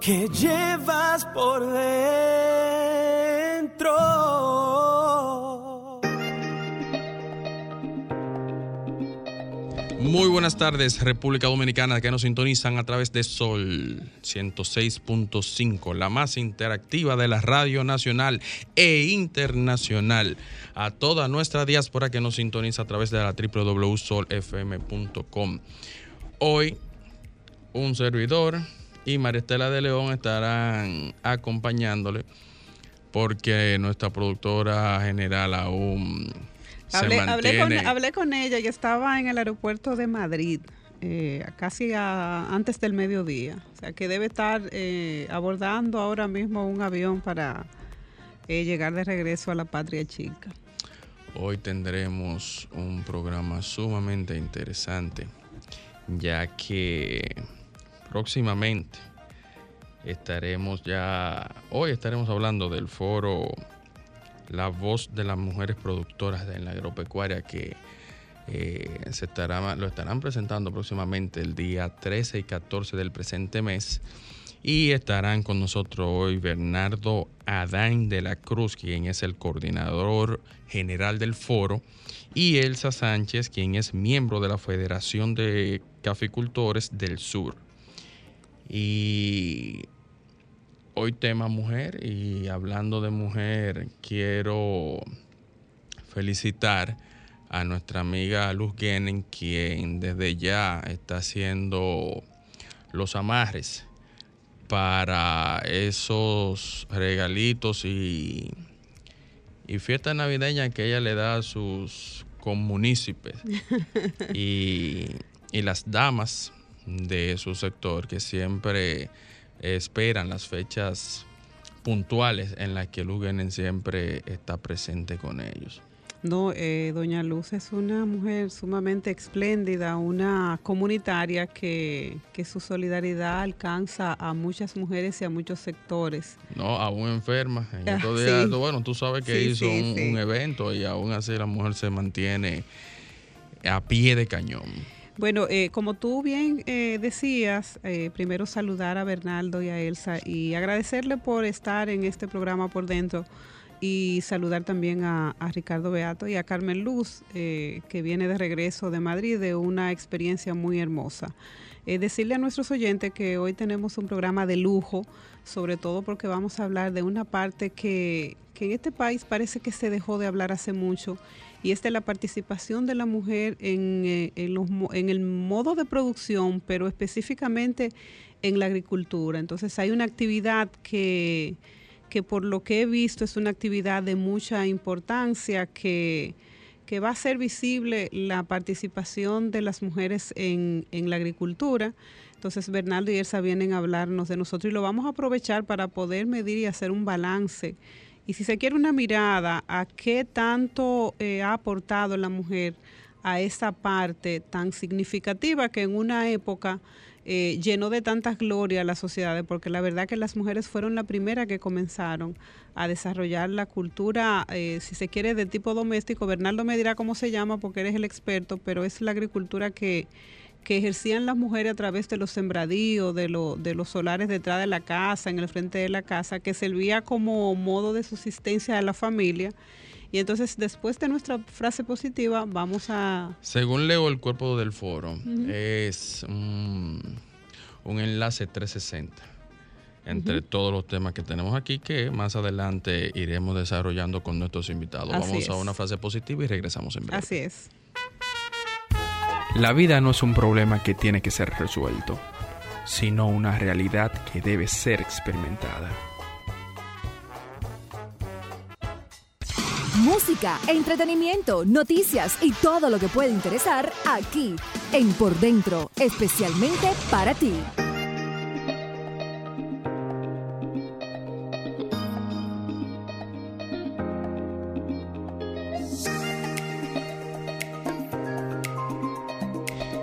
que llevas por dentro. Muy buenas tardes, República Dominicana, que nos sintonizan a través de Sol 106.5, la más interactiva de la radio nacional e internacional. A toda nuestra diáspora que nos sintoniza a través de la www.solfm.com. Hoy, un servidor y Maristela de León estarán acompañándole porque nuestra productora general aún se Hablé, hablé con, hablé con ella y estaba en el aeropuerto de Madrid, eh, casi a- antes del mediodía. O sea que debe estar eh, abordando ahora mismo un avión para eh, llegar de regreso a la patria chica. Hoy tendremos un programa sumamente interesante, ya que próximamente estaremos ya, hoy estaremos hablando del foro La voz de las mujeres productoras en la agropecuaria que eh, se estará, lo estarán presentando próximamente el día 13 y 14 del presente mes. Y estarán con nosotros hoy Bernardo Adán de la Cruz, quien es el coordinador general del foro, y Elsa Sánchez, quien es miembro de la Federación de Caficultores del Sur. Y hoy tema mujer, y hablando de mujer, quiero felicitar a nuestra amiga Luz Guenen, quien desde ya está haciendo los amarres para esos regalitos y, y fiesta navideña que ella le da a sus comunícipes y, y las damas de su sector que siempre esperan las fechas puntuales en las que Lugenen siempre está presente con ellos. No, eh, Doña Luz es una mujer sumamente espléndida, una comunitaria que, que su solidaridad alcanza a muchas mujeres y a muchos sectores. No, aún enferma. En Ah, estos días, sí. bueno, tú sabes que Sí, hizo sí, un, un evento y aún así la mujer se mantiene a pie de cañón. Bueno, eh, como tú bien eh, decías, eh, primero saludar a Bernardo y a Elsa y agradecerle por estar en este programa por dentro y saludar también a, Ricardo Beato y a Carmen Luz, que viene de regreso de Madrid de una experiencia muy hermosa. Decirle a nuestros oyentes que hoy tenemos un programa de lujo, sobre todo porque vamos a hablar de una parte que, que en este país parece que se dejó de hablar hace mucho y es de la participación de la mujer en, eh, en en el modo de producción, pero específicamente en la agricultura. Entonces hay una actividad que, que por lo que he visto es una actividad de mucha importancia que, que va a ser visible la participación de las mujeres en, en la agricultura. Entonces Bernardo y Elsa vienen a hablarnos de nosotros y lo vamos a aprovechar para poder medir y hacer un balance. Y si se quiere una mirada a qué tanto eh, ha aportado la mujer a esa parte tan significativa que en una época eh, llenó de tantas glorias a las sociedades, porque la verdad que las mujeres fueron las primeras que comenzaron a desarrollar la cultura, eh, si se quiere, de tipo doméstico. Bernardo me dirá cómo se llama porque eres el experto, pero es la agricultura que, que ejercían las mujeres a través de los sembradíos, de, lo- de los solares detrás de la casa, en el frente de la casa, que servía como modo de subsistencia de la familia. Y entonces, después de nuestra frase positiva, vamos a... Según leo el cuerpo del foro, es un, un enlace 360 entre todos los temas que tenemos aquí que más adelante iremos desarrollando con nuestros invitados. Así Vamos a una frase positiva y regresamos en breve. Así es. La vida no es un problema que tiene que ser resuelto, sino una realidad que debe ser experimentada. Música, entretenimiento, noticias y todo lo que puede interesar aquí en Por Dentro, especialmente para ti.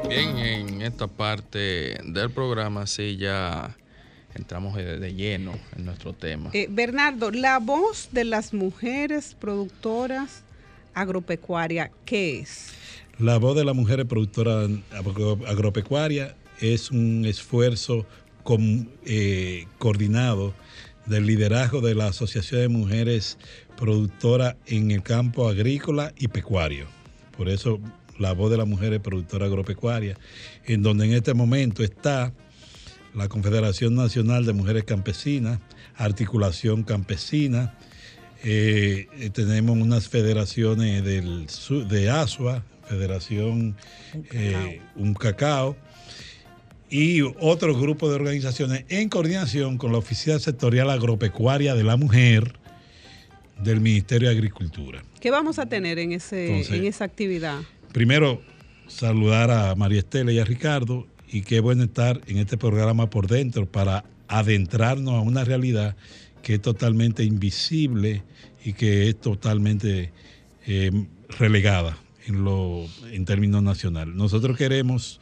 Bien, en esta parte del programa sí ya entramos de, de lleno en nuestro tema. Eh, Bernardo, la voz de las mujeres productoras agropecuarias, ¿qué es? La voz de las mujeres productoras agro- agropecuarias es un esfuerzo eh, coordinado del liderazgo de la Asociación de Mujeres Productoras en el campo agrícola y pecuario. Por eso la voz de las mujeres productoras agropecuarias, en donde en este momento está la Confederación Nacional de Mujeres Campesinas, Articulación Campesina, eh, eh, tenemos unas federaciones del, de ASUA, Federación eh, Un Cacao, y otro grupo de organizaciones en coordinación con la Oficina Sectorial Agropecuaria de la Mujer del Ministerio de Agricultura. ¿Qué vamos a tener en, ese, Entonces- en esa actividad? Primero, saludar a María Estela y a Ricardo y qué bueno estar en este programa por dentro para adentrarnos a una realidad que es totalmente invisible y que es totalmente eh, relegada en, lo, en términos nacionales. Nosotros queremos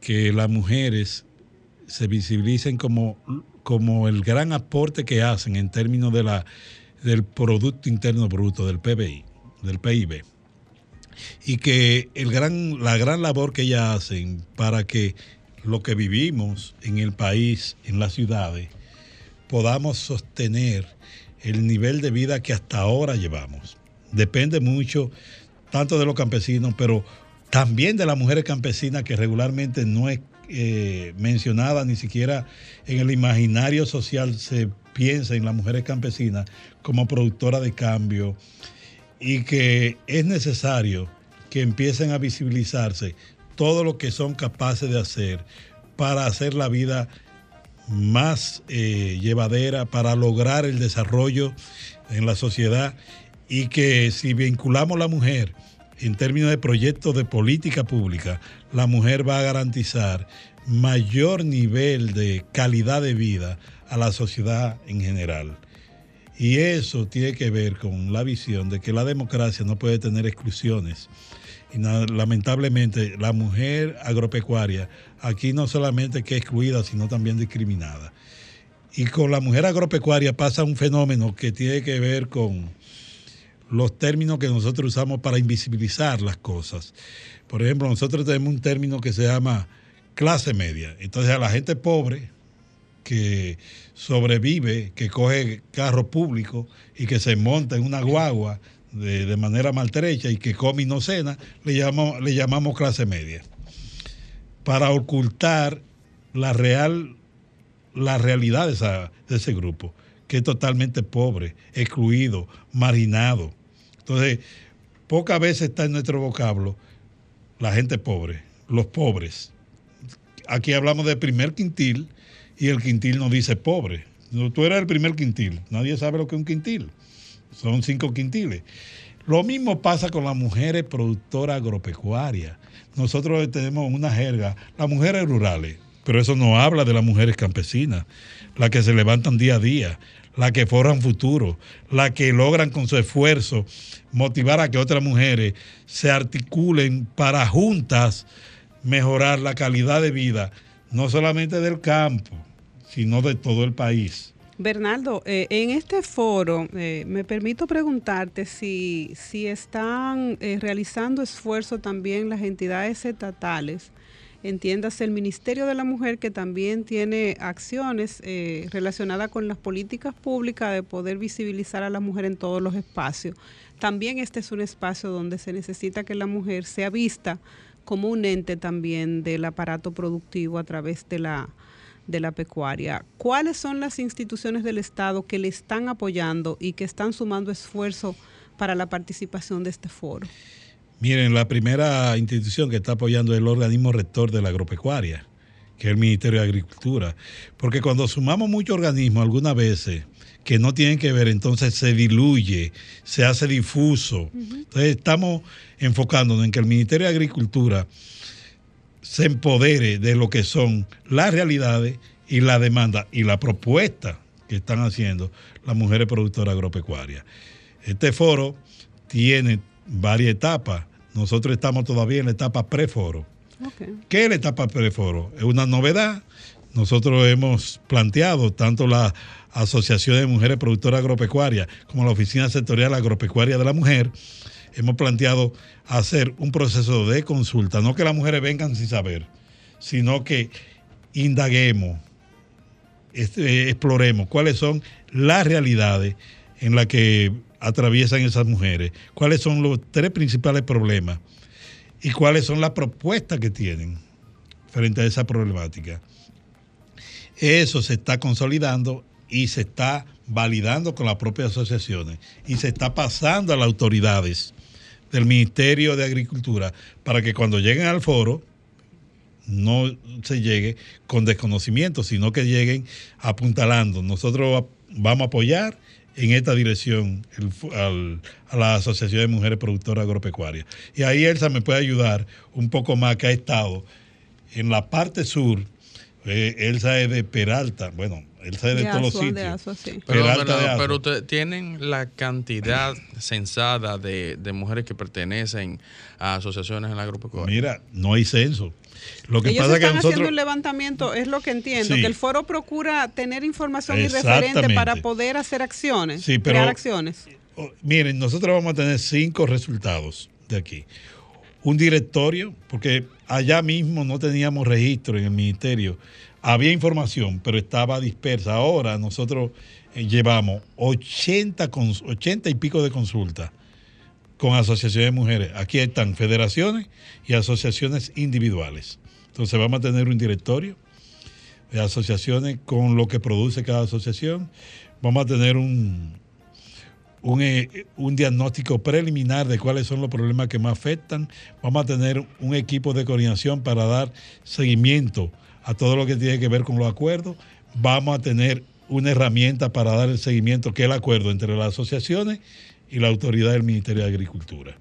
que las mujeres se visibilicen como, como el gran aporte que hacen en términos de la, del Producto Interno Bruto, del PBI, del PIB y que el gran, la gran labor que ellas hacen para que lo que vivimos en el país, en las ciudades, podamos sostener el nivel de vida que hasta ahora llevamos. Depende mucho tanto de los campesinos, pero también de las mujeres campesinas que regularmente no es eh, mencionada ni siquiera en el imaginario social se piensa en las mujeres campesinas como productoras de cambio, y que es necesario que empiecen a visibilizarse todo lo que son capaces de hacer para hacer la vida más eh, llevadera, para lograr el desarrollo en la sociedad y que si vinculamos a la mujer en términos de proyectos de política pública, la mujer va a garantizar mayor nivel de calidad de vida a la sociedad en general. Y eso tiene que ver con la visión de que la democracia no puede tener exclusiones. Y lamentablemente la mujer agropecuaria aquí no solamente que excluida, sino también discriminada. Y con la mujer agropecuaria pasa un fenómeno que tiene que ver con los términos que nosotros usamos para invisibilizar las cosas. Por ejemplo, nosotros tenemos un término que se llama clase media. Entonces a la gente pobre, que sobrevive, que coge carro público y que se monta en una guagua de, de manera maltrecha y que come y no cena, le llamamos, le llamamos clase media. Para ocultar la real, la realidad de, esa- de ese grupo, que es totalmente pobre, excluido, marginado. Entonces, pocas veces está en nuestro vocablo la gente pobre, los pobres. Aquí hablamos de primer quintil y el quintil nos dice pobre. No, Tú eres el primer quintil, nadie sabe lo que es un quintil. Son cinco quintiles. Lo mismo pasa con las mujeres productoras agropecuarias. Nosotros tenemos una jerga, las mujeres rurales, pero eso no habla de las mujeres campesinas, las que se levantan día a día, las que forran futuro, las que logran con su esfuerzo motivar a que otras mujeres se articulen para juntas mejorar la calidad de vida, no solamente del campo, sino de todo el país. Bernardo, eh, en este foro eh, me permito preguntarte si, si están eh, realizando esfuerzo también las entidades estatales, entiéndase el Ministerio de la Mujer que también tiene acciones eh, relacionadas con las políticas públicas de poder visibilizar a la mujer en todos los espacios. También este es un espacio donde se necesita que la mujer sea vista como un ente también del aparato productivo a través de la de la pecuaria. ¿Cuáles son las instituciones del Estado que le están apoyando y que están sumando esfuerzo para la participación de este foro? Miren, la primera institución que está apoyando es el organismo rector de la agropecuaria, que es el Ministerio de Agricultura. Porque cuando sumamos muchos organismos, algunas veces que no tienen que ver, entonces se diluye, se hace difuso. Entonces estamos enfocándonos en que el Ministerio de Agricultura se empodere de lo que son las realidades y la demanda y la propuesta que están haciendo las mujeres productoras agropecuarias. Este foro tiene varias etapas. Nosotros estamos todavía en la etapa preforo. ¿Qué es la etapa preforo? Es una novedad. Nosotros hemos planteado tanto la Asociación de Mujeres Productoras Agropecuarias como la Oficina Sectorial Agropecuaria de la Mujer, hemos planteado hacer un proceso de consulta, no que las mujeres vengan sin saber, sino que indaguemos, este, exploremos cuáles son las realidades en las que atraviesan esas mujeres, cuáles son los tres principales problemas y cuáles son las propuestas que tienen frente a esa problemática. Eso se está consolidando y se está validando con las propias asociaciones y se está pasando a las autoridades del Ministerio de Agricultura para que cuando lleguen al foro no se llegue con desconocimiento, sino que lleguen apuntalando. Nosotros vamos a apoyar en esta dirección a la Asociación de Mujeres Productoras Agropecuarias. Y ahí Elsa me puede ayudar un poco más, que ha estado en la parte sur. Eh, Elsa es de Peralta, bueno, Elsa es de, todos los sitios. Pero, tienen la cantidad censada de, mujeres que pertenecen a asociaciones en la agropecuaria. Mira, no hay censo. Lo que pasa están que haciendo un levantamiento, es lo que entiendo, que el foro procura tener información y referente para poder hacer acciones, crear acciones. Miren, nosotros vamos a tener cinco resultados de aquí. Un directorio, porque allá mismo no teníamos registro en el ministerio. Había información, pero estaba dispersa. Ahora nosotros eh, llevamos 80, 80 y pico de consultas con asociaciones de mujeres. Aquí están federaciones y asociaciones individuales. Entonces vamos a tener un directorio de asociaciones con lo que produce cada asociación. Vamos a tener un, un, eh, un, diagnóstico preliminar de cuáles son los problemas que más afectan. Vamos a tener un equipo de coordinación para dar seguimiento a todo lo que tiene que ver con los acuerdos. Vamos a tener una herramienta para dar el seguimiento, que es el acuerdo entre las asociaciones y la autoridad del Ministerio de Agricultura.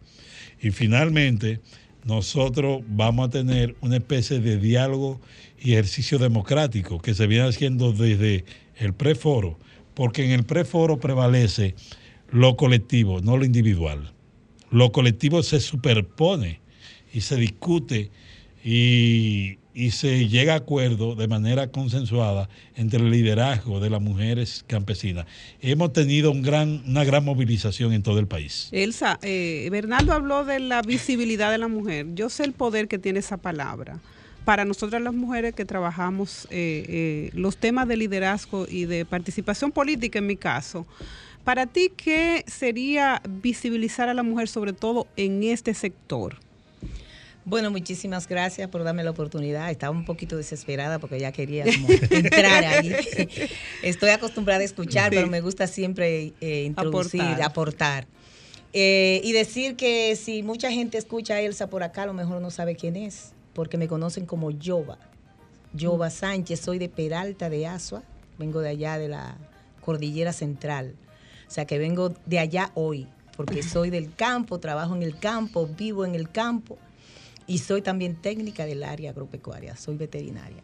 Y finalmente, nosotros vamos a tener una especie de diálogo y ejercicio democrático que se viene haciendo desde el preforo, porque en el preforo prevalece lo colectivo, no lo individual. Lo colectivo se superpone y se discute y, y se llega a acuerdo de manera consensuada entre el liderazgo de las mujeres campesinas. Hemos tenido un gran, una gran movilización en todo el país. Elsa, eh, Bernardo habló de la visibilidad de la mujer. Yo sé el poder que tiene esa palabra. Para nosotras las mujeres que trabajamos eh, eh, los temas de liderazgo y de participación política en mi caso, para ti, ¿qué sería visibilizar a la mujer sobre todo en este sector? Bueno, muchísimas gracias por darme la oportunidad. Estaba un poquito desesperada porque ya quería entrar ahí. Estoy acostumbrada a escuchar, pero me gusta siempre eh, introducir, aportar. Eh, y decir que si mucha gente escucha a Elsa por acá, a lo mejor no sabe quién es, porque me conocen como Yoba. Yoba Sánchez, soy de Peralta de Asua, vengo de allá de la Cordillera Central. O sea que vengo de allá hoy, porque soy del campo, trabajo en el campo, vivo en el campo y soy también técnica del área agropecuaria, soy veterinaria.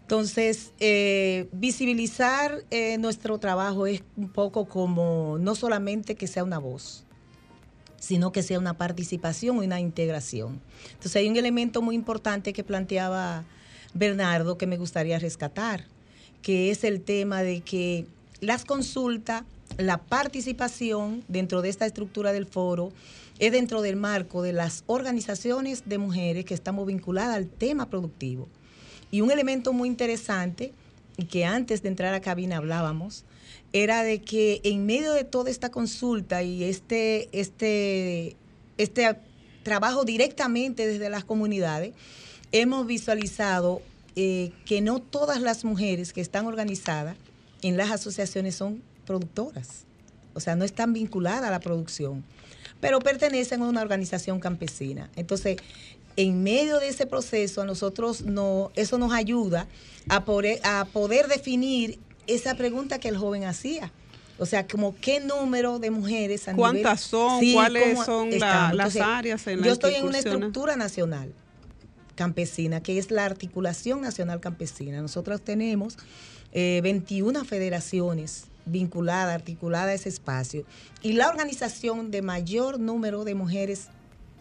Entonces, eh, visibilizar eh, nuestro trabajo es un poco como no solamente que sea una voz, sino que sea una participación y una integración. Entonces, hay un elemento muy importante que planteaba Bernardo que me gustaría rescatar, que es el tema de que las consultas, la participación dentro de esta estructura del foro, es dentro del marco de las organizaciones de mujeres que estamos vinculadas al tema productivo. Y un elemento muy interesante, y que antes de entrar a cabina hablábamos, era de que en medio de toda esta consulta y este, este, este trabajo directamente desde las comunidades, hemos visualizado eh, que no todas las mujeres que están organizadas en las asociaciones son productoras, o sea, no están vinculadas a la producción pero pertenecen a una organización campesina. Entonces, en medio de ese proceso, a nosotros no, eso nos ayuda a poder, a poder definir esa pregunta que el joven hacía. O sea, como qué número de mujeres a ¿Cuántas son? ¿Cuáles son las áreas en Yo estoy en una estructura nacional campesina, que es la Articulación Nacional Campesina. Nosotros tenemos 21 eh, federaciones vinculada, articulada a ese espacio. Y la organización de mayor número de mujeres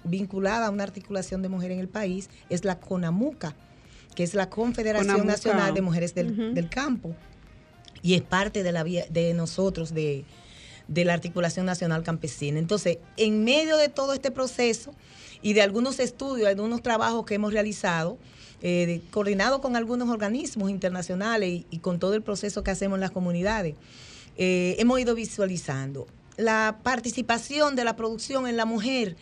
vinculada a una articulación de mujeres en el país es la CONAMUCA, que es la Confederación Nacional de Mujeres del, Campo. Y es parte de, la, de nosotros, de, de la Articulación Nacional Campesina. Entonces, en medio de todo este proceso y de algunos estudios, algunos trabajos que hemos realizado, eh, coordinado con algunos organismos internacionales y, con todo el proceso que hacemos en las comunidades, eh, hemos ido visualizando la participación de la producción en la mujer,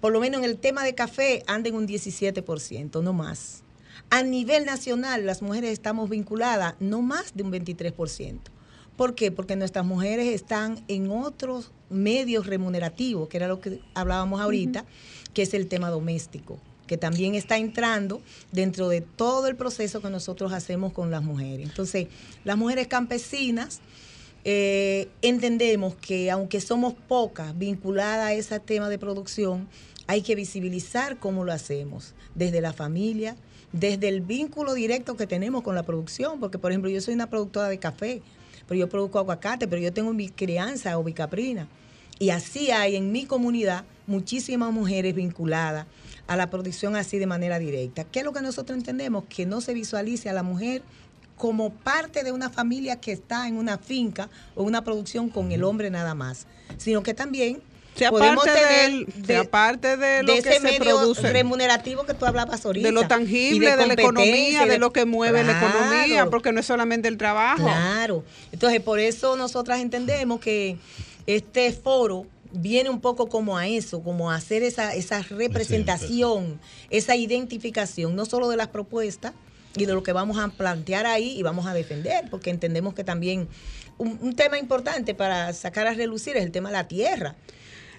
por lo menos en el tema de café, anda en un 17%, no más. A nivel nacional, las mujeres estamos vinculadas no más de un 23%. ¿Por qué? Porque nuestras mujeres están en otros medios remunerativos, que era lo que hablábamos ahorita, que es el tema doméstico, que también está entrando dentro de todo el proceso que nosotros hacemos con las mujeres. Entonces, las mujeres campesinas eh, entendemos que aunque somos pocas vinculadas a ese tema de producción, hay que visibilizar cómo lo hacemos, desde la familia, desde el vínculo directo que tenemos con la producción, porque por ejemplo yo soy una productora de café, pero yo produzco aguacate, pero yo tengo mi crianza o bicaprina. Y así hay en mi comunidad muchísimas mujeres vinculadas a la producción así de manera directa. ¿Qué es lo que nosotros entendemos? Que no se visualice a la mujer como parte de una familia que está en una finca o una producción con el hombre nada más, sino que también sea podemos tener de, de lo que se produce. remunerativo que tú hablabas ahorita de lo tangible de, la economía de, lo que mueve la economía porque no es solamente el trabajo. Claro. Entonces por eso nosotras entendemos que este foro viene un poco como a eso, como a hacer esa, esa representación, esa identificación, no solo de las propuestas y de lo que vamos a plantear ahí y vamos a defender, porque entendemos que también un tema importante para sacar a relucir es el tema de la tierra.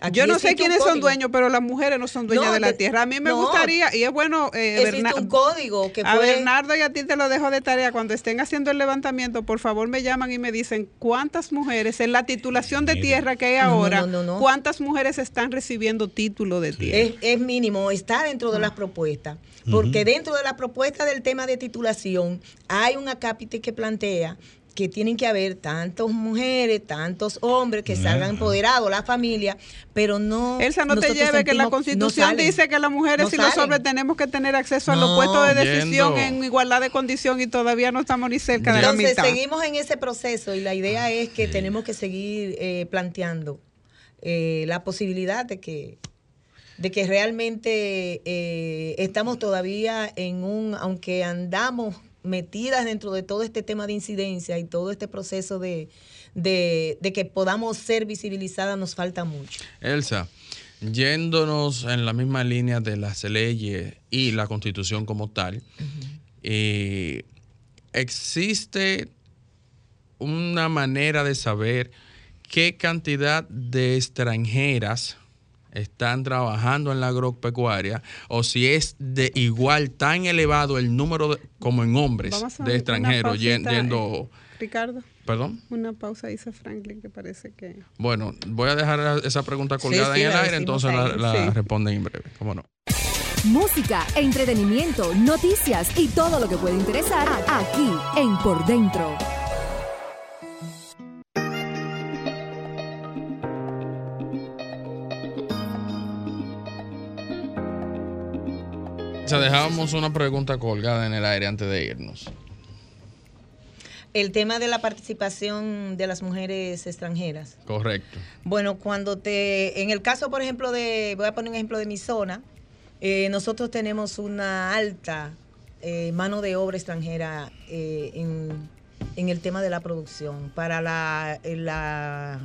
Yo no sé quiénes son dueños, pero las mujeres no son dueñas de la tierra. A mí me gustaría, y es bueno, eh, existe un código que A Bernardo y a ti te lo dejo de tarea. Cuando estén haciendo el levantamiento, por favor me llaman y me dicen cuántas mujeres, en la titulación de tierra que hay ahora, cuántas mujeres están recibiendo título de tierra. Es, mínimo, está dentro de las propuestas. Porque dentro de la propuesta del tema de titulación hay un acápite que plantea que tienen que haber tantas mujeres, tantos hombres que salgan empoderados, la familia, pero no... Elsa, no te lleve que la Constitución dice que las mujeres y los hombres tenemos que tener acceso a los puestos de decisión en igualdad de condición y todavía no estamos ni cerca de la mitad. Entonces seguimos en ese proceso y la idea es que tenemos que seguir eh, planteando eh, la posibilidad de que de que realmente eh, estamos todavía en un, aunque andamos metidas dentro de todo este tema de incidencia y todo este proceso de, que podamos ser visibilizadas nos falta mucho. Elsa, yéndonos en la misma línea de las leyes y la constitución como tal, eh, existe una manera de saber qué cantidad de extranjeras están trabajando en la agropecuaria o si es de igual tan elevado el número como en hombres de extranjeros yendo... Ricardo. ¿Perdón? Una pausa, dice Franklin, que parece que... Bueno, voy a dejar esa pregunta colgada en el aire, entonces la, la responden en breve. ¿Cómo no? Música, entretenimiento, noticias y todo lo que puede interesar aquí en Por Dentro. O sea, dejábamos una pregunta colgada en el aire antes de irnos. El tema de la participación de las mujeres extranjeras. Correcto. Bueno, cuando te, en el caso, por ejemplo, de, voy a poner un ejemplo de mi zona, eh, nosotros tenemos una alta eh, mano de obra extranjera eh, en, en, el tema de la producción. Para la, la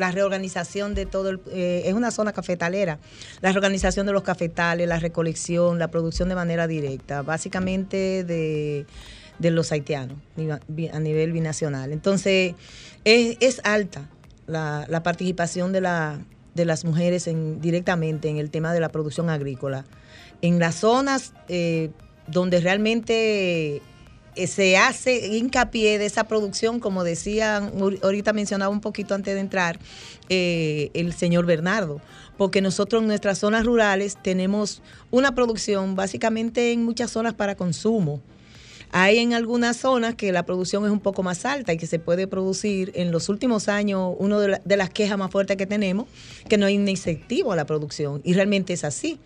la reorganización de todo, el, eh, es una zona cafetalera, la reorganización de los cafetales, la recolección, la producción de manera directa, básicamente de, los haitianos a nivel binacional. Entonces, es, alta la, participación de, la, de las mujeres en, directamente en el tema de la producción agrícola. En las zonas eh, donde realmente se hace hincapié de esa producción, como decía, ahorita mencionaba un poquito antes de entrar, eh, el señor Bernardo, porque nosotros en nuestras zonas rurales tenemos una producción básicamente en muchas zonas para consumo. Hay en algunas zonas que la producción es un poco más alta y que se puede producir en los últimos años, una de, de, las quejas más fuertes que tenemos, que no hay un incentivo a la producción. Y realmente es así,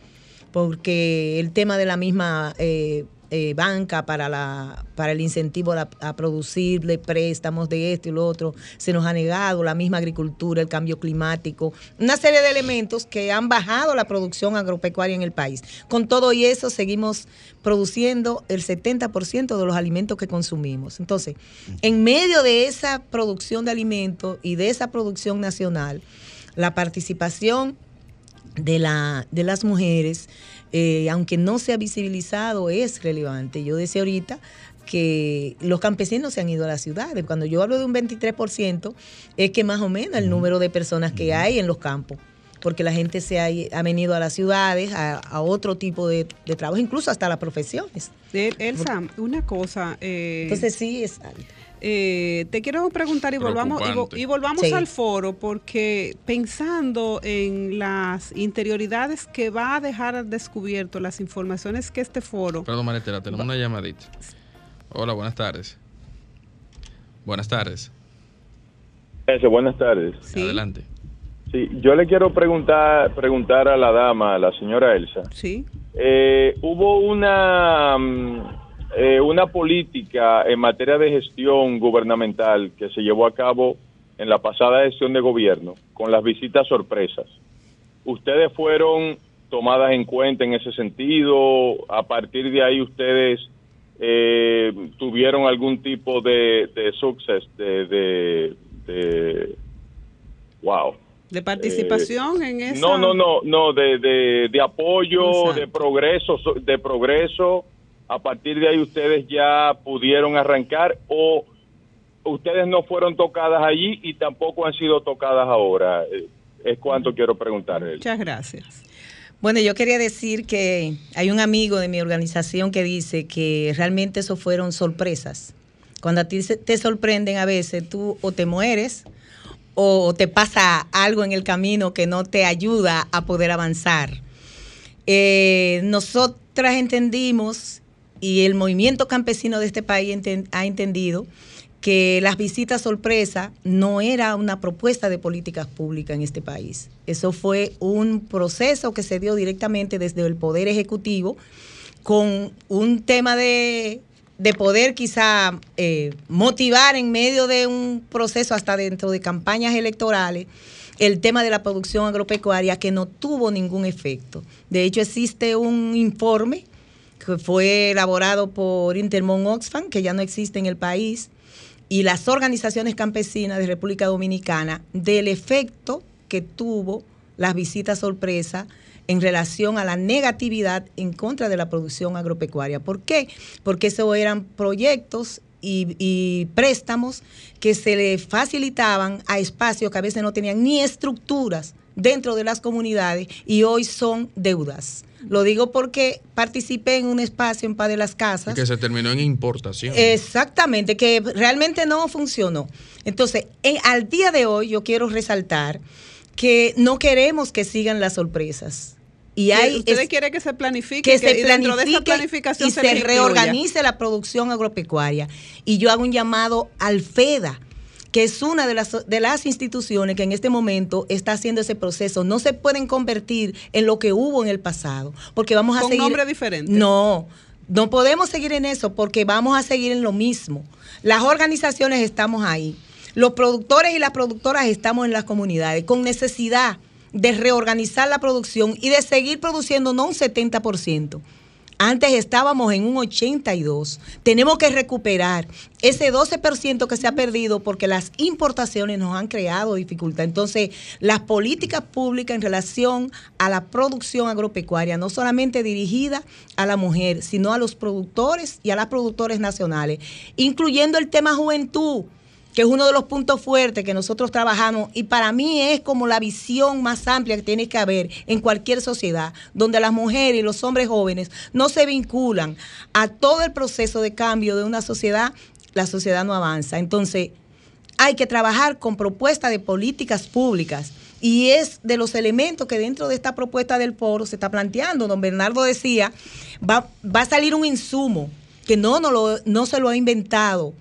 porque el tema de la misma eh, eh, banca para, la, para el incentivo a, producirle préstamos de esto y lo otro, se nos ha negado la misma agricultura, el cambio climático, una serie de elementos que han bajado la producción agropecuaria en el país. Con todo y eso seguimos produciendo el 70% de los alimentos que consumimos. Entonces, en medio de esa producción de alimentos y de esa producción nacional, la participación de, la, de las mujeres, eh, aunque no se ha visibilizado, es relevante. Yo decía ahorita que los campesinos se han ido a las ciudades. Cuando yo hablo de un 23%, es que más o menos el número de personas que hay en los campos porque la gente se ha, ha venido a las ciudades, a, a otro tipo de, de, trabajo, incluso hasta las profesiones. Elsa, una cosa. Eh, Entonces sí es alto. Eh, te quiero preguntar y volvamos, y, y volvamos sí. al foro, porque pensando en las interioridades que va a dejar al descubierto las informaciones que este foro. Perdón, Maretera, tenemos una llamadita. Hola, buenas tardes. Buenas tardes. Buenas tardes. Sí. Adelante. Sí, yo le quiero preguntar preguntar a la dama, a la señora Elsa. Sí. Eh, hubo una eh, una política en materia de gestión gubernamental que se llevó a cabo en la pasada gestión de gobierno con las visitas sorpresas. ¿Ustedes fueron tomadas en cuenta en ese sentido? ¿A partir de ahí ustedes eh, tuvieron algún tipo de, de success, de, de, de, wow? ¿De participación eh, en eso? No, no, no, no, de, de, de apoyo, Exacto. de progreso, de progreso a partir de ahí ustedes ya pudieron arrancar o ustedes no fueron tocadas allí y tampoco han sido tocadas ahora. Eh, es cuanto quiero preguntarle. Muchas gracias. Bueno, yo quería decir que hay un amigo de mi organización que dice que realmente eso fueron sorpresas. Cuando a ti te sorprenden a veces, tú o te mueres o te pasa algo en el camino que no te ayuda a poder avanzar. Eh, nosotras entendimos y el movimiento campesino de este país ha entendido que las visitas sorpresa no era una propuesta de políticas públicas en este país. Eso fue un proceso que se dio directamente desde el Poder Ejecutivo con un tema de, de poder quizá eh, motivar en medio de un proceso hasta dentro de campañas electorales el tema de la producción agropecuaria que no tuvo ningún efecto. De hecho, existe un informe que fue elaborado por Intermon Oxfam, que ya no existe en el país, y las organizaciones campesinas de República Dominicana del efecto que tuvo las visitas sorpresa en relación a la negatividad en contra de la producción agropecuaria. ¿Por qué? Porque esos eran proyectos y, y, préstamos que se le facilitaban a espacios que a veces no tenían ni estructuras dentro de las comunidades y hoy son deudas. Lo digo porque participé en un espacio en Paz de las Casas. Y que se terminó en importación. Exactamente, que realmente no funcionó. Entonces, en, al día de hoy yo quiero resaltar que no queremos que sigan las sorpresas. Y hay ¿Ustedes quieren que se planifique? Que, que se planifique dentro de esa planificación y se, se reorganice la producción agropecuaria. Y yo hago un llamado al FEDA que es una de las, de las instituciones que en este momento está haciendo ese proceso. No se pueden convertir en lo que hubo en el pasado, porque vamos a ¿Con seguir... nombre diferente? No, no podemos seguir en eso porque vamos a seguir en lo mismo. Las organizaciones estamos ahí. Los productores y las productoras estamos en las comunidades con necesidad de reorganizar la producción y de seguir produciendo no un 70%, antes estábamos en un 82. Tenemos que recuperar ese 12% que se ha perdido porque las importaciones nos han creado dificultad. Entonces, las políticas públicas en relación a la producción agropecuaria, no solamente dirigida a la mujer, sino a los productores y a las productores nacionales, incluyendo el tema juventud que es uno de los puntos fuertes que nosotros trabajamos y para mí es como la visión más amplia que tiene que haber en cualquier sociedad, donde las mujeres y los hombres jóvenes no se vinculan a todo el proceso de cambio de una sociedad, la sociedad no avanza. Entonces, hay que trabajar con propuestas de políticas públicas. Y es de los elementos que dentro de esta propuesta del foro se está planteando. Don Bernardo decía, va, va a salir un insumo que no, no, lo, no se lo ha inventado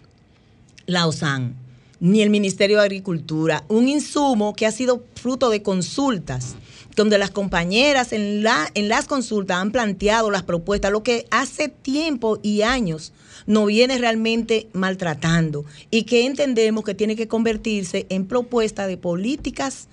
la OSAN ni el Ministerio de Agricultura, un insumo que ha sido fruto de consultas donde las compañeras en, la, en las consultas han planteado las propuestas, lo que hace tiempo y años no viene realmente maltratando y que entendemos que tiene que convertirse en propuesta de políticas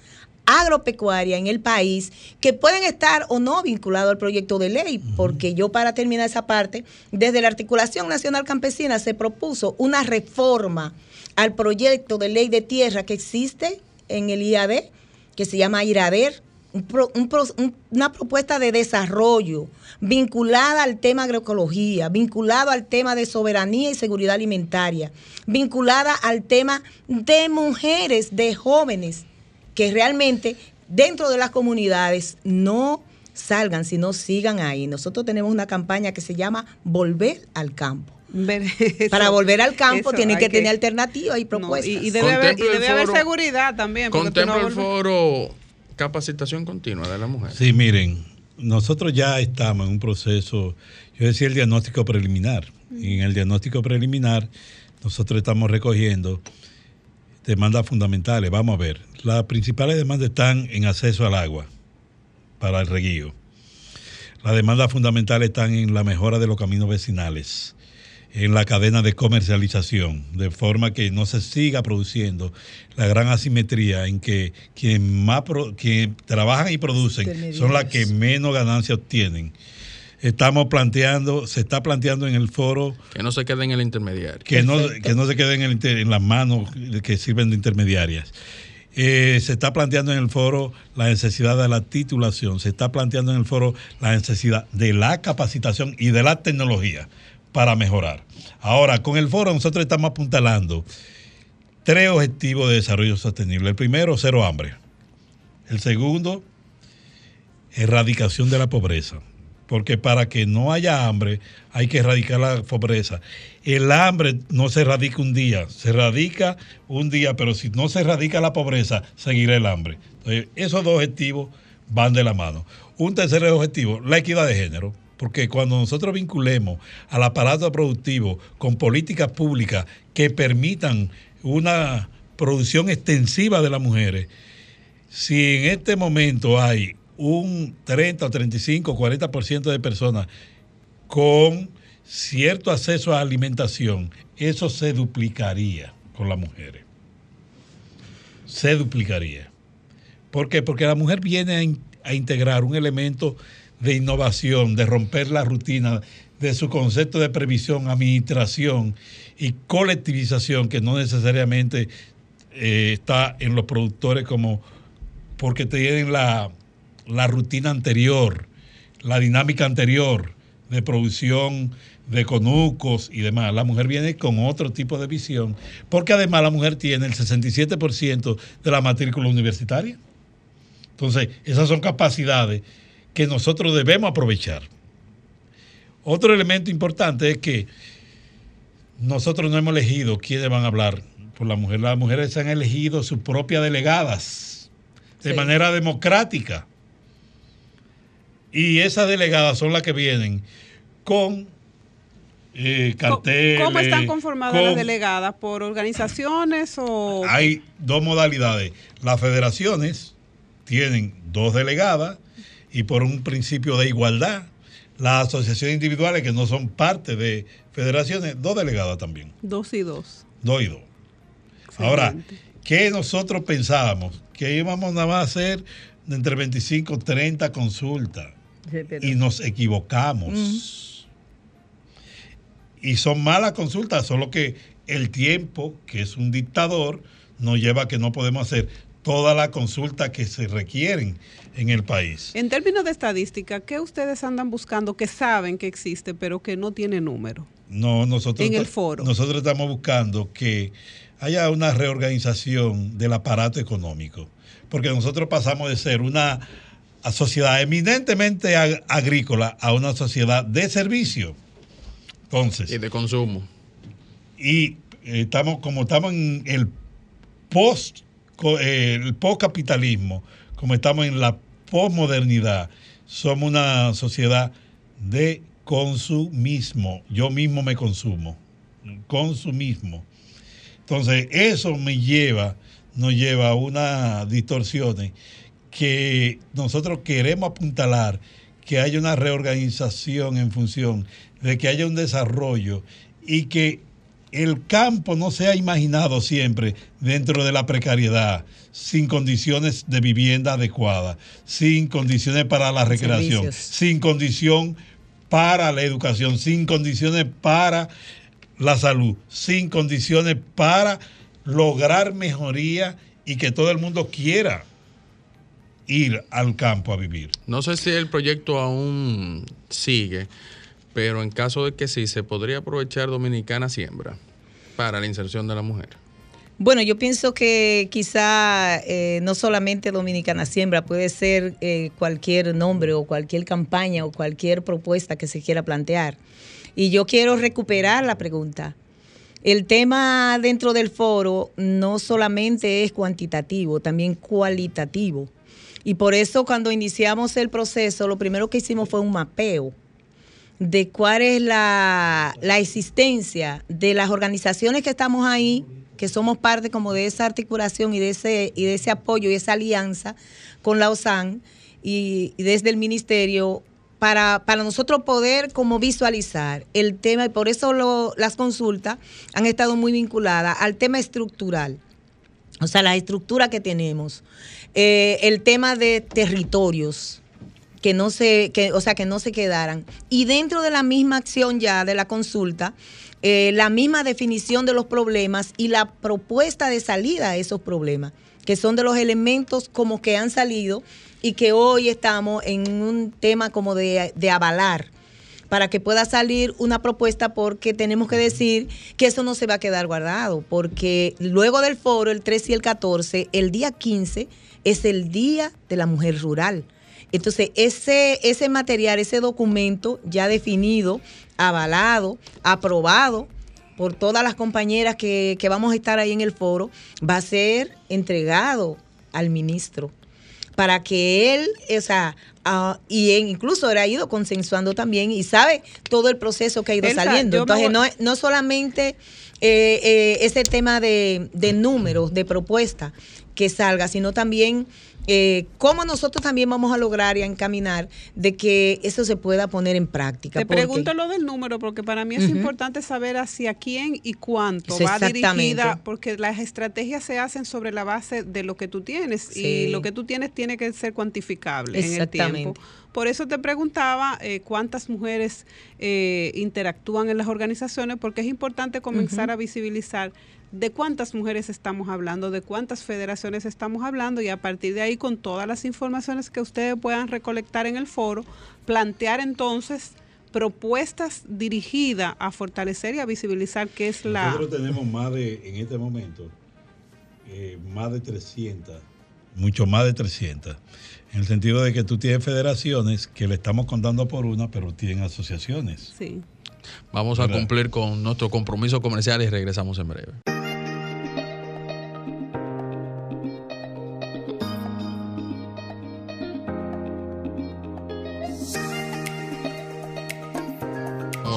agropecuarias en el país que pueden estar o no vinculados al proyecto de ley, porque yo para terminar esa parte, desde la Articulación Nacional Campesina se propuso una reforma al proyecto de ley de tierra que existe en el IAD, que se llama IRADER, una propuesta de desarrollo vinculada al tema agroecología, vinculado al tema de soberanía y seguridad alimentaria, vinculada al tema de mujeres, de jóvenes, que realmente dentro de las comunidades no salgan, sino sigan ahí. Nosotros tenemos una campaña que se llama Volver al campo. Para volver al campo tiene que, tener alternativas y propuestas. y, debe haber, seguridad también. Contempla el foro capacitación continua de la mujer. Sí, miren, nosotros ya estamos en un proceso, yo decía el diagnóstico preliminar, y en el diagnóstico preliminar nosotros estamos recogiendo demandas fundamentales. Vamos a ver, las principales demandas están en acceso al agua para el reguío. Las demandas fundamentales están en la mejora de los caminos vecinales, en la cadena de comercialización, de forma que no se siga produciendo la gran asimetría en que quienes más trabajan y producen son las que menos ganancia obtienen. Estamos planteando, se está planteando en el foro... Que no se quede en el intermediario. Que no, que no se queden en, en las manos que sirven de intermediarias. Eh, se está planteando en el foro la necesidad de la titulación, se está planteando en el foro la necesidad de la capacitación y de la tecnología para mejorar. Ahora, con el foro nosotros estamos apuntalando tres objetivos de desarrollo sostenible. El primero, cero hambre. El segundo, erradicación de la pobreza. Porque para que no haya hambre hay que erradicar la pobreza. El hambre no se erradica un día, se erradica un día, pero si no se erradica la pobreza, seguirá el hambre. Entonces, esos dos objetivos van de la mano. Un tercer objetivo, la equidad de género porque cuando nosotros vinculemos al aparato productivo con políticas públicas que permitan una producción extensiva de las mujeres, si en este momento hay un 30 35 40% de personas con cierto acceso a alimentación, eso se duplicaría con las mujeres. Se duplicaría. ¿Por qué? Porque la mujer viene a, a integrar un elemento de innovación, de romper la rutina, de su concepto de previsión, administración y colectivización, que no necesariamente eh, está en los productores como porque tienen la, la rutina anterior, la dinámica anterior de producción de conucos y demás. La mujer viene con otro tipo de visión, porque además la mujer tiene el 67% de la matrícula universitaria. Entonces, esas son capacidades que nosotros debemos aprovechar. Otro elemento importante es que nosotros no hemos elegido quiénes van a hablar por la mujer. Las mujeres han elegido sus propias delegadas de manera democrática. Y esas delegadas son las que vienen con eh, carteles. ¿Cómo están conformadas las delegadas? ¿Por organizaciones o...? Hay dos modalidades. Las federaciones tienen dos delegadas y por un principio de igualdad, las asociaciones individuales que no son parte de federaciones, dos delegadas también. Dos y dos. Dos y dos. Ahora, ¿qué nosotros pensábamos? Que íbamos nada más a hacer entre 25 y 30 consultas. y nos equivocamos. Y son malas consultas, solo que el tiempo, que es un dictador, nos lleva a que no podemos hacer todas las consultas que se requieren en el país. En términos de estadística, ¿qué ustedes andan buscando que saben que existe, pero que no tiene número? No, nosotros, en el foro. nosotros estamos buscando que haya una reorganización del aparato económico, porque nosotros pasamos de ser una sociedad eminentemente agrícola a una sociedad de servicio. Entonces. Y de consumo. Y estamos, como estamos en el post, eh, el postcapitalismo, como estamos en la posmodernidad, somos una sociedad de consumismo. Yo mismo me consumo. Consumismo. Entonces, eso me lleva, nos lleva a unas distorsiones que nosotros queremos apuntalar que haya una reorganización en función de que haya un desarrollo y que el campo no sea imaginado siempre dentro de la precariedad, sin condiciones de vivienda adecuada, sin condiciones para la recreación, Servicios. sin condición para la educación, sin condiciones para la salud, sin condiciones para lograr mejoría y que todo el mundo quiera ir al campo a vivir. No sé si el proyecto aún sigue, pero en caso de que sí, se podría aprovechar Dominicana Siembra para la inserción de la mujer. Bueno, yo pienso que quizá eh, no solamente Dominicana Siembra, puede ser eh, cualquier nombre o cualquier campaña o cualquier propuesta que se quiera plantear. Y yo quiero recuperar la pregunta. El tema dentro del foro no solamente es cuantitativo, también cualitativo. Y por eso cuando iniciamos el proceso, lo primero que hicimos fue un mapeo de cuál es la, la existencia de las organizaciones que estamos ahí, que somos parte como de esa articulación y de ese, y de ese apoyo y esa alianza con la OSAN y, desde el ministerio para, para nosotros poder como visualizar el tema y por eso lo- las consultas han estado muy vinculadas al tema estructural. O sea, la estructura que tenemos, Eh, el tema de territorios, que no se, que, o sea, que no se quedaran. Y dentro de la misma acción ya de la consulta, eh, la misma definición de los problemas y la propuesta de salida a esos problemas, que son de los elementos como que han salido y que hoy estamos en un tema como de, de avalar para que pueda salir una propuesta porque tenemos que decir que eso no se va a quedar guardado, porque luego del foro, el 13 y el 14, el día 15 es el Día de la Mujer Rural. Entonces, ese, ese material, ese documento ya definido, avalado, aprobado por todas las compañeras que, que vamos a estar ahí en el foro, va a ser entregado al ministro para que él, o sea, ah, y en- incluso él ha ido consensuando también y sabe todo el proceso que ha ido Elsa, saliendo. Entonces, no, no solamente eh, eh, ese tema de, de números, de propuesta que salga, sino también eh, cómo nosotros también vamos a lograr y a encaminar de que eso se pueda poner en práctica. Te porque- pregunto lo del número porque para mí es importante saber hacia quién y cuánto va dirigida, porque las estrategias se hacen sobre la base de lo que tú tienes Sí. y lo que tú tienes tiene que ser cuantificable en el tiempo. Por eso te preguntaba eh, cuántas mujeres eh, interactúan en las organizaciones, porque es importante comenzar a visibilizar de cuántas mujeres estamos hablando, de cuántas federaciones estamos hablando y a partir de ahí con todas las informaciones que ustedes puedan recolectar en el foro, plantear entonces propuestas dirigidas a fortalecer y a visibilizar qué es la... Nosotros tenemos más de, en este momento, eh, más de 300, mucho más de 300. En el sentido de que tú tienes federaciones que le estamos contando por una, pero tienen asociaciones. Sí. Vamos a cumplir con nuestro compromiso comercial y regresamos en breve.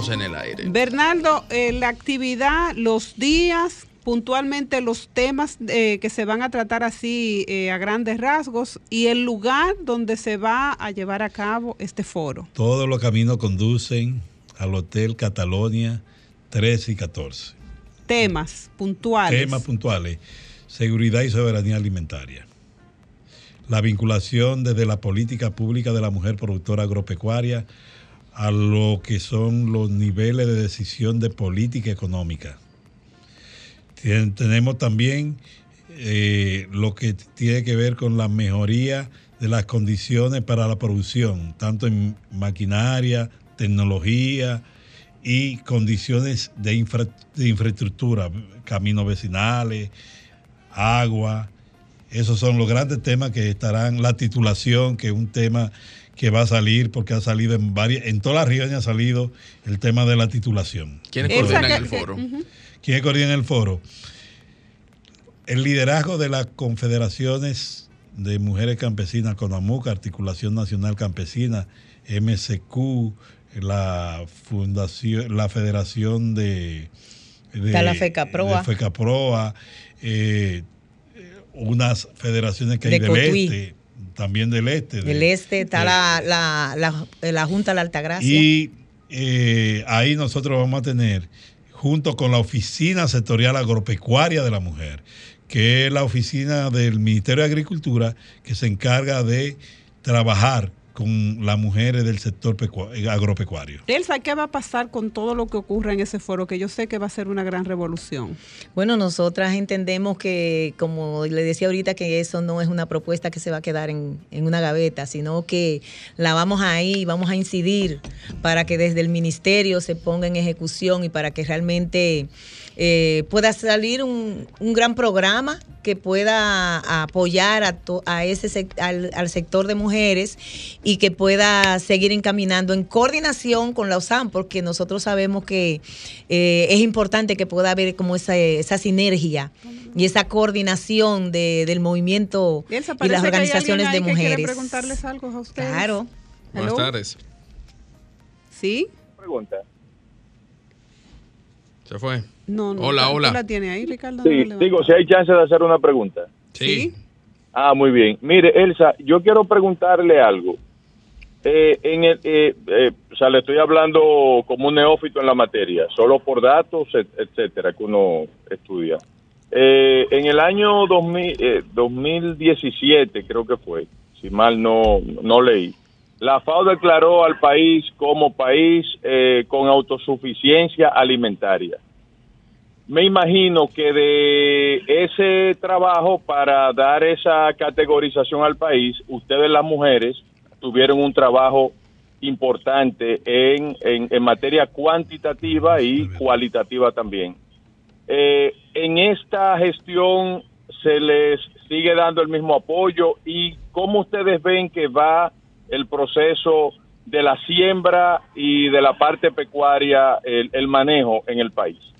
Vamos en el aire. Bernardo, eh, la actividad, los días, puntualmente los temas eh, que se van a tratar así eh, a grandes rasgos y el lugar donde se va a llevar a cabo este foro. Todos los caminos conducen al Hotel Catalonia 13 y 14. Temas puntuales. Temas puntuales. Seguridad y soberanía alimentaria. La vinculación desde la política pública de la mujer productora agropecuaria a lo que son los niveles de decisión de política económica. Tenemos también eh, lo que tiene que ver con la mejoría de las condiciones para la producción, tanto en maquinaria, tecnología y condiciones de, de infraestructura, caminos vecinales, agua. Esos son los grandes temas que estarán, la titulación, que es un tema que va a salir porque ha salido en varias, en todas las regiones ha salido el tema de la titulación. ¿Quiénes Esa coordinan que- el foro? ¿Quién coordina el foro? El liderazgo de las confederaciones de mujeres campesinas, CONAMUCA, Articulación Nacional Campesina, MSQ, la fundación, la Federación de, de la FECAPROA, de FECAPROA eh, unas federaciones que hay del este, también del este. Del este está la, la, la, Junta de la Altagracia. Y eh, ahí nosotros vamos a tener, junto con la Oficina Sectorial Agropecuaria de la Mujer, que es la oficina del Ministerio de Agricultura que se encarga de trabajar con las mujeres del sector eh, agropecuario. Elsa, ¿qué va a pasar con todo lo que ocurre en ese foro? Que yo sé que va a ser una gran revolución. Bueno, nosotras entendemos que, como le decía ahorita, que eso no es una propuesta que se va a quedar en, en una gaveta, sino que la vamos a ir, vamos a incidir para que desde el ministerio se ponga en ejecución y para que realmente eh, pueda salir un, gran programa que pueda apoyar a, a ese al, sector de mujeres y que pueda seguir encaminando en coordinación con la OSAM, porque nosotros sabemos que eh, es importante que pueda haber como esa, esa sinergia y esa coordinación de, del movimiento y las organizaciones de mujeres. preguntarles algo a ustedes. Claro. Buenas tardes. ¿Sí? Pregunta. Se fue. No, no. Hola, hola. la tiene ahí, Ricardo? Sí, digo, si hay chance de hacer una pregunta. Sí. Ah, muy bien. Mire, Elsa, yo quiero preguntarle algo. Eh, en el, eh, eh, o sea, le estoy hablando como un neófito en la materia, solo por datos, etcétera, que uno estudia. en el año 2000, 2017, creo que fue, si mal no, no leí, la FAO declaró al país como país con autosuficiencia alimentaria me imagino que de ese trabajo para dar esa categorización al país, ustedes las mujeres tuvieron un trabajo importante en, en, materia cuantitativa y cualitativa también. Eh, en esta gestión se les sigue dando el mismo apoyo y cómo ustedes ven que va el proceso de la siembra y de la parte pecuaria, el manejo en el país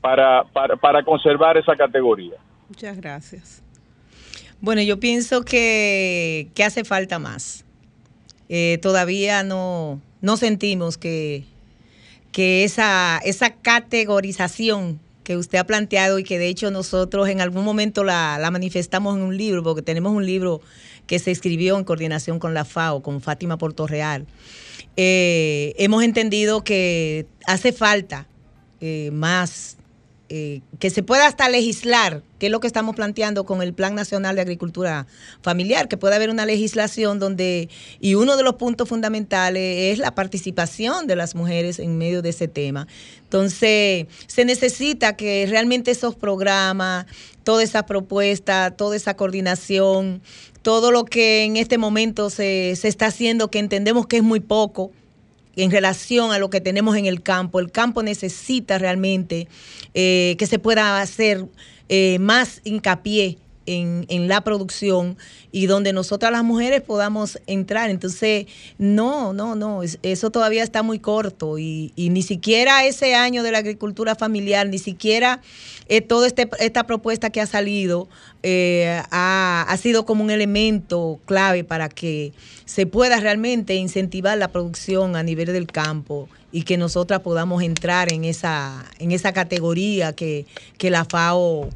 para, para, conservar esa categoría. Muchas gracias. Bueno, yo pienso que, hace falta más. Eh, todavía no, no sentimos que, que esa, esa categorización que usted ha planteado y que de hecho nosotros en algún momento la, manifestamos en un libro, porque tenemos un libro que se escribió en coordinación con la FAO, con Fátima Portorreal. Eh, hemos entendido que hace falta eh, más eh, que se pueda hasta legislar, que es lo que estamos planteando con el Plan Nacional de Agricultura Familiar, que pueda haber una legislación donde, y uno de los puntos fundamentales es la participación de las mujeres en medio de ese tema. Entonces, se necesita que realmente esos programas, toda esa propuesta, toda esa coordinación, todo lo que en este momento se, se está haciendo, que entendemos que es muy poco, en relación a lo que tenemos en el campo. El campo necesita realmente eh, que se pueda hacer eh, más hincapié en, la producción y donde nosotras las mujeres podamos entrar. Entonces, no, no, no, eso todavía está muy corto y, y ni siquiera ese año de la agricultura familiar, ni siquiera eh, toda este, esta propuesta que ha salido eh, ha, ha, sido como un elemento clave para que se pueda realmente incentivar la producción a nivel del campo y que nosotras podamos entrar en esa, en esa categoría que, que la FAO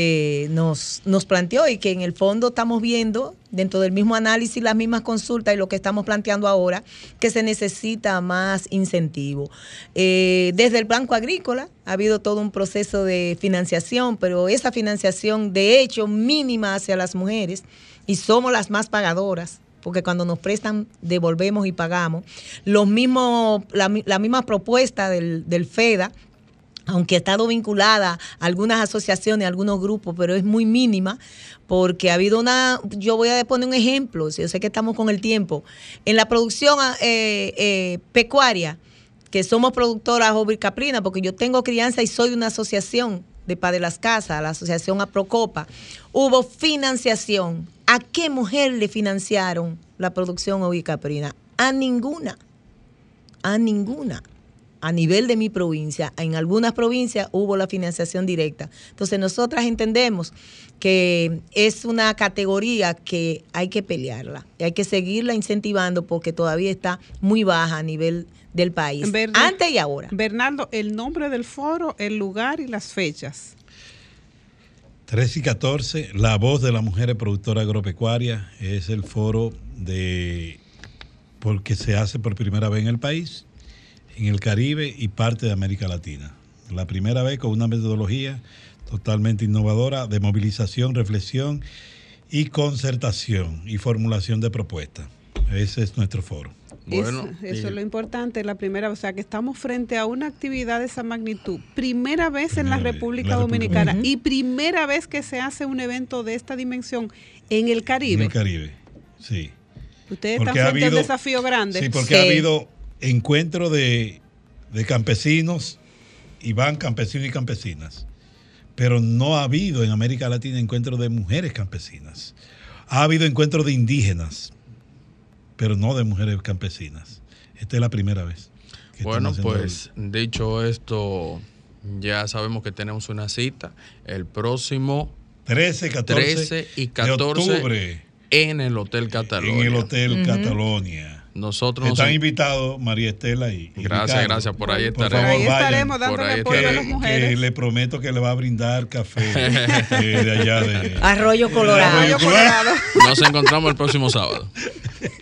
eh, nos, nos planteó y que en el fondo estamos viendo dentro del mismo análisis, las mismas consultas y lo que estamos planteando ahora, que se necesita más incentivo. Eh, desde el Banco Agrícola ha habido todo un proceso de financiación, pero esa financiación de hecho mínima hacia las mujeres y somos las más pagadoras porque cuando nos prestan devolvemos y pagamos. Los mismos, la, misma propuesta del, del FEDA aunque ha estado vinculada a algunas asociaciones, a algunos grupos, pero es muy mínima, porque ha habido una, yo voy a poner un ejemplo, yo sé que estamos con el tiempo, en la producción eh, eh, pecuaria, que somos productoras Caprina, porque yo tengo crianza y soy una asociación de Padre Las Casas, la asociación Aprocopa, hubo financiación. ¿A qué mujer le financiaron la producción Caprina? A ninguna, a ninguna a nivel de mi provincia, en algunas provincias hubo la financiación directa. Entonces nosotras entendemos que es una categoría que hay que pelearla, y hay que seguirla incentivando porque todavía está muy baja a nivel del país, antes y ahora. Bernardo, el nombre del foro, el lugar y las fechas. 13 y 14, La Voz de la Mujer Productora Agropecuaria es el foro de porque se hace por primera vez en el país, en el Caribe y parte de América Latina. La primera vez con una metodología totalmente innovadora de movilización, reflexión y concertación y formulación de propuestas. Ese es nuestro foro. Bueno, eso, es lo importante, la primera, o sea, que estamos frente a una actividad de esa magnitud, primera vez en la República Dominicana y primera vez que se hace un evento de esta dimensión en el Caribe. En el Caribe, sí. Ustedes están frente a un desafío grande. Sí, porque ha habido encuentro de, de campesinos y van campesinos y campesinas pero no ha habido en América Latina encuentros de mujeres campesinas. Ha habido encuentros de indígenas, pero no de mujeres campesinas. Esta es la primera vez. bueno, pues dicho esto, ya sabemos que tenemos una cita el próximo 13, 14 13 y 14 de octubre en el Hotel Catalonia. En el Hotel Catalonia. Nosotros Están invitados María Estela y, Gracias, gracias. Por ahí estaremos. Por ahí estaremos dándole apoyo a las mujeres. Que le prometo que le va a brindar café de allá de Arroyo Colorado. Arroyo Colorado. Nos encontramos el próximo sábado.